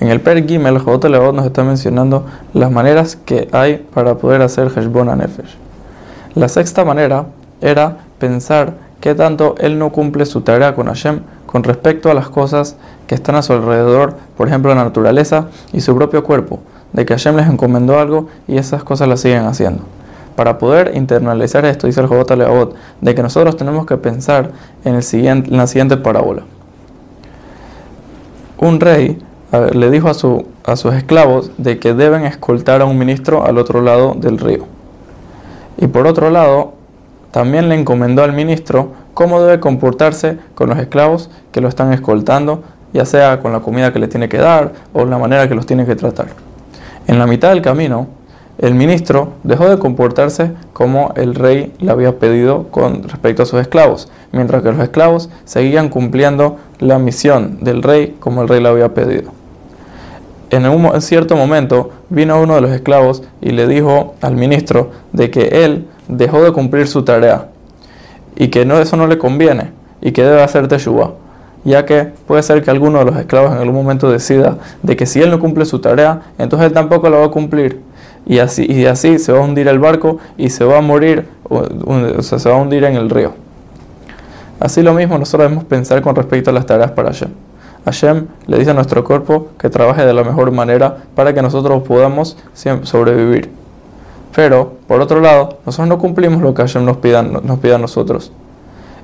En el Perek Gimel, Levavot nos está mencionando las maneras que hay para poder hacer Heshbon Nefesh. La sexta manera era pensar que tanto él no cumple su tarea con Hashem con respecto a las cosas que están a su alrededor, por ejemplo la naturaleza y su propio cuerpo, de que Hashem les encomendó algo y esas cosas las siguen haciendo. Para poder internalizar esto, dice el Levavot, de que nosotros tenemos que pensar en, el siguiente, en la siguiente parábola un rey le dijo a, su, a sus esclavos de que deben escoltar a un ministro al otro lado del río. Y por otro lado, también le encomendó al ministro cómo debe comportarse con los esclavos que lo están escoltando, ya sea con la comida que le tiene que dar o la manera que los tiene que tratar. En la mitad del camino, el ministro dejó de comportarse como el rey le había pedido con respecto a sus esclavos, mientras que los esclavos seguían cumpliendo la misión del rey como el rey le había pedido. En cierto momento vino uno de los esclavos y le dijo al ministro de que él dejó de cumplir su tarea y que no, eso no le conviene y que debe hacer teshuva, ya que puede ser que alguno de los esclavos en algún momento decida de que si él no cumple su tarea, entonces él tampoco la va a cumplir y así, y así se va a hundir el barco y se va a morir, o, se va a hundir en el río. Así lo mismo nosotros debemos pensar con respecto a las tareas para Hashem. Hashem le dice a nuestro cuerpo que trabaje de la mejor manera para que nosotros podamos sobrevivir. Pero, por otro lado, nosotros no cumplimos lo que Hashem nos pida, nos pide a nosotros.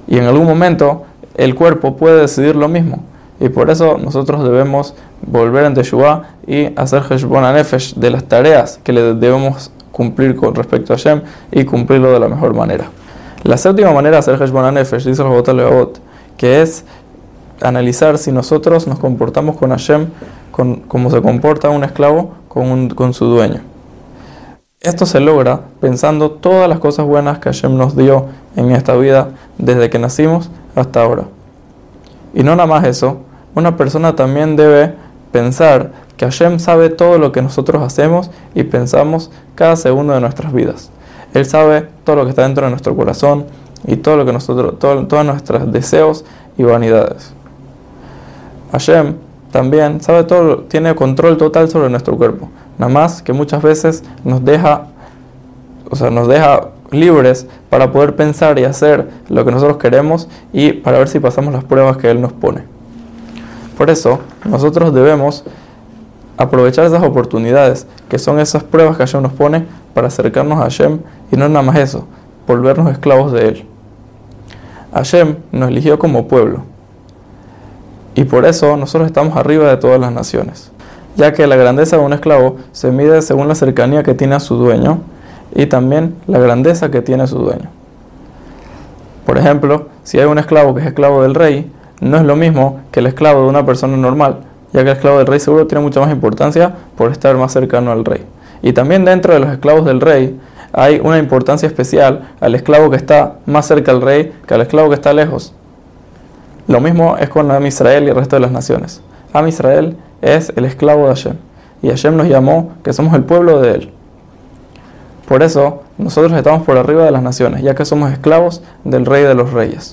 Y en algún momento el cuerpo puede decidir lo mismo. Y por eso nosotros debemos volver en Teshuvah y hacer Heshbon Nefesh de las tareas que le debemos cumplir con respecto a Hashem y cumplirlo de la mejor manera. La séptima manera de hacer Heshbon Nefesh, dice el Jobot Leot, que es analizar si nosotros nos comportamos con Hashem con, como se comporta un esclavo con, con su dueño. Esto se logra pensando todas las cosas buenas que Hashem nos dio en esta vida desde que nacimos hasta ahora. Y no nada más eso, una persona también debe pensar que Hashem sabe todo lo que nosotros hacemos y pensamos cada segundo de nuestras vidas. Él sabe todo lo que está dentro de nuestro corazón y todo lo que nosotros, todos nuestros deseos y vanidades. Hashem también sabe todo, tiene control total sobre nuestro cuerpo. Nada más que muchas veces nos deja, o sea, nos deja libres para poder pensar y hacer lo que nosotros queremos y para ver si pasamos las pruebas que Él nos pone. Por eso, nosotros debemos aprovechar esas oportunidades, que son esas pruebas que Hashem nos pone para acercarnos a Hashem y no nada más eso, volvernos esclavos de Él. Hashem nos eligió como pueblo y por eso nosotros estamos arriba de todas las naciones, ya que la grandeza de un esclavo se mide según la cercanía que tiene a su dueño y también la grandeza que tiene su dueño. Por ejemplo, si hay un esclavo que es esclavo del rey, no es lo mismo que el esclavo de una persona normal, ya que el esclavo del rey seguro tiene mucha más importancia por estar más cercano al rey. Y también dentro de los esclavos del rey hay una importancia especial al esclavo que está más cerca al rey que al esclavo que está lejos. Lo mismo es con Am Israel y el resto de las naciones. Am Israel es el esclavo de Hashem. Y Hashem nos llamó que somos el pueblo de él. Por eso, nosotros estamos por arriba de las naciones, ya que somos esclavos del Rey de los Reyes.